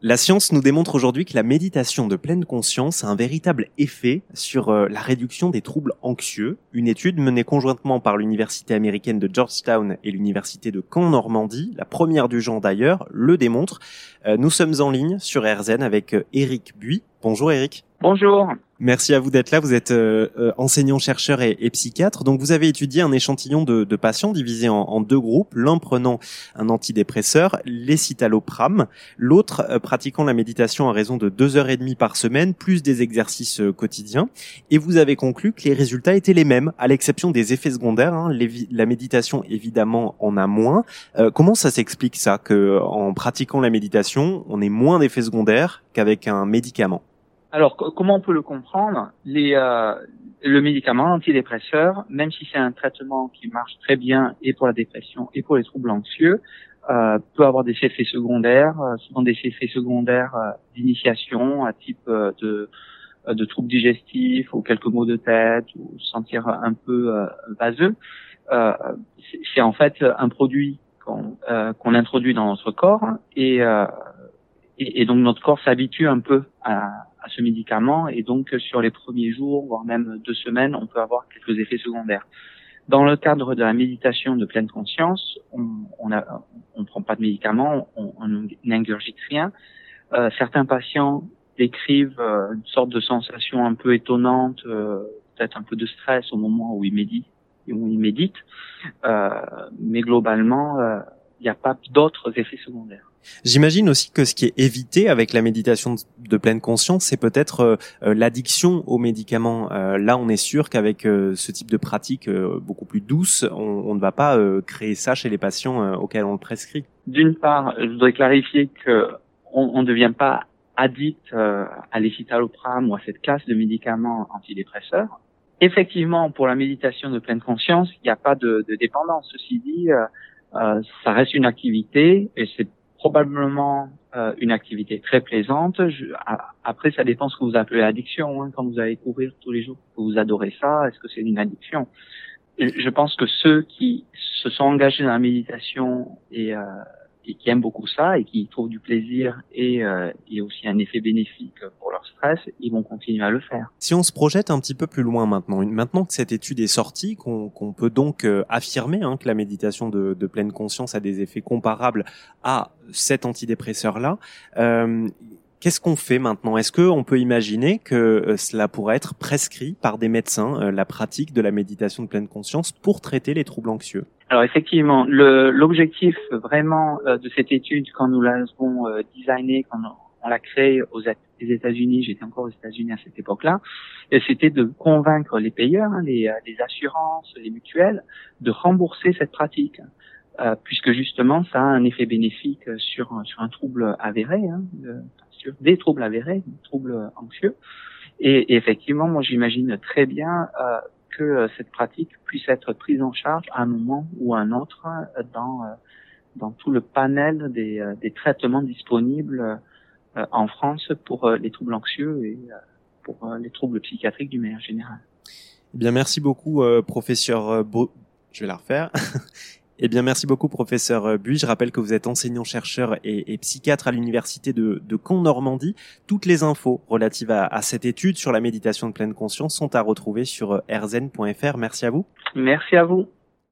La science nous démontre aujourd'hui que la méditation de pleine conscience a un véritable effet sur euh, la réduction des troubles anxieux. Une étude menée conjointement par l'université américaine de Georgetown et l'université de Caen Normandie, la première du genre d'ailleurs, le démontre. Euh, nous sommes en ligne sur RZN avec Eric euh, Buis. Bonjour Eric. Bonjour. Merci à vous d'être là. Vous êtes euh, euh, enseignant-chercheur et, psychiatre. Donc, vous avez étudié un échantillon de, patients divisés en, deux groupes, l'un prenant un antidépresseur, l'escitalopram, l'autre euh, pratiquant la méditation à raison de deux heures et demie par semaine, plus des exercices quotidiens. Et vous avez conclu que les résultats étaient les mêmes, à l'exception des effets secondaires. Hein. la méditation, évidemment, en a moins. comment ça s'explique ça, que en pratiquant la méditation, on ait moins d'effets secondaires qu'avec un médicament? Alors, comment on peut le comprendre Les, euh, Le médicament antidépresseur, même si c'est un traitement qui marche très bien et pour la dépression et pour les troubles anxieux, euh, peut avoir des effets secondaires, euh, souvent des effets secondaires euh, d'initiation, à type euh, de, de troubles digestifs ou quelques maux de tête ou sentir un peu vaseux. c'est en fait un produit qu'on introduit dans notre corps et, et, et donc notre corps s'habitue un peu à, ce médicament et donc sur les premiers jours, voire même deux semaines, on peut avoir quelques effets secondaires. Dans le cadre de la méditation de pleine conscience, on on, on prend pas de médicaments, on, n'ingurgite rien. Euh, certains patients décrivent euh, une sorte de sensation un peu étonnante, euh, peut-être un peu de stress au moment où ils méditent. Où ils méditent. Euh, mais globalement, il n'y a pas d'autres effets secondaires. J'imagine aussi que ce qui est évité avec la méditation de pleine conscience, c'est peut-être euh, euh, l'addiction aux médicaments. Euh, là, on est sûr qu'avec ce type de pratique beaucoup plus douce, on, ne va pas créer ça chez les patients auxquels on le prescrit. D'une part, je voudrais clarifier que on ne devient pas addict à l'escitalopram ou à cette classe de médicaments antidépresseurs. Effectivement, pour la méditation de pleine conscience, il n'y a pas de, de, dépendance. Ceci dit, ça reste une activité et c'est probablement euh, une activité très plaisante. Je, après, ça dépend ce que vous appelez addiction. Hein, quand vous allez courir tous les jours, vous adorez ça, est-ce que c'est une addiction? Je pense que ceux qui se sont engagés dans la méditation et euh, et qui aiment beaucoup ça et qui trouvent du plaisir et, euh, et aussi un effet bénéfique pour leur stress, ils vont continuer à le faire. Si on se projette un petit peu plus loin maintenant, maintenant que cette étude est sortie, qu'on peut donc euh, affirmer hein, que la méditation de, de, pleine conscience a des effets comparables à cet antidépresseur-là, euh, Qu'est-ce qu'on fait maintenant? Est-ce qu'on peut imaginer que euh, cela pourrait être prescrit par des médecins, euh, la pratique de la méditation de pleine conscience, pour traiter les troubles anxieux? Alors effectivement, l'objectif vraiment euh, de cette étude, quand nous l'avons designée, quand on l'a créée aux États-Unis, j'étais encore aux États-Unis à cette époque-là, c'était de convaincre les payeurs, hein, les, les, assurances, les mutuelles, de rembourser cette pratique. Puisque justement ça a un effet bénéfique sur, sur un trouble avéré, hein, sur des troubles avérés, des troubles anxieux. Et, effectivement, moi j'imagine très bien euh, que euh, cette pratique puisse être prise en charge à un moment ou à un autre euh, dans dans tout le panel des, des traitements disponibles en France pour les troubles anxieux et pour les troubles psychiatriques du manière générale. Eh bien, merci beaucoup, professeur Beau. Je vais la refaire. Eh bien, merci beaucoup, professeur Buis. Je rappelle que vous êtes enseignant-chercheur et, psychiatre à l'université de, de Caen-Normandie. Toutes les infos relatives à, à, cette étude sur la méditation de pleine conscience sont à retrouver sur rzen.fr. Merci à vous. Merci à vous.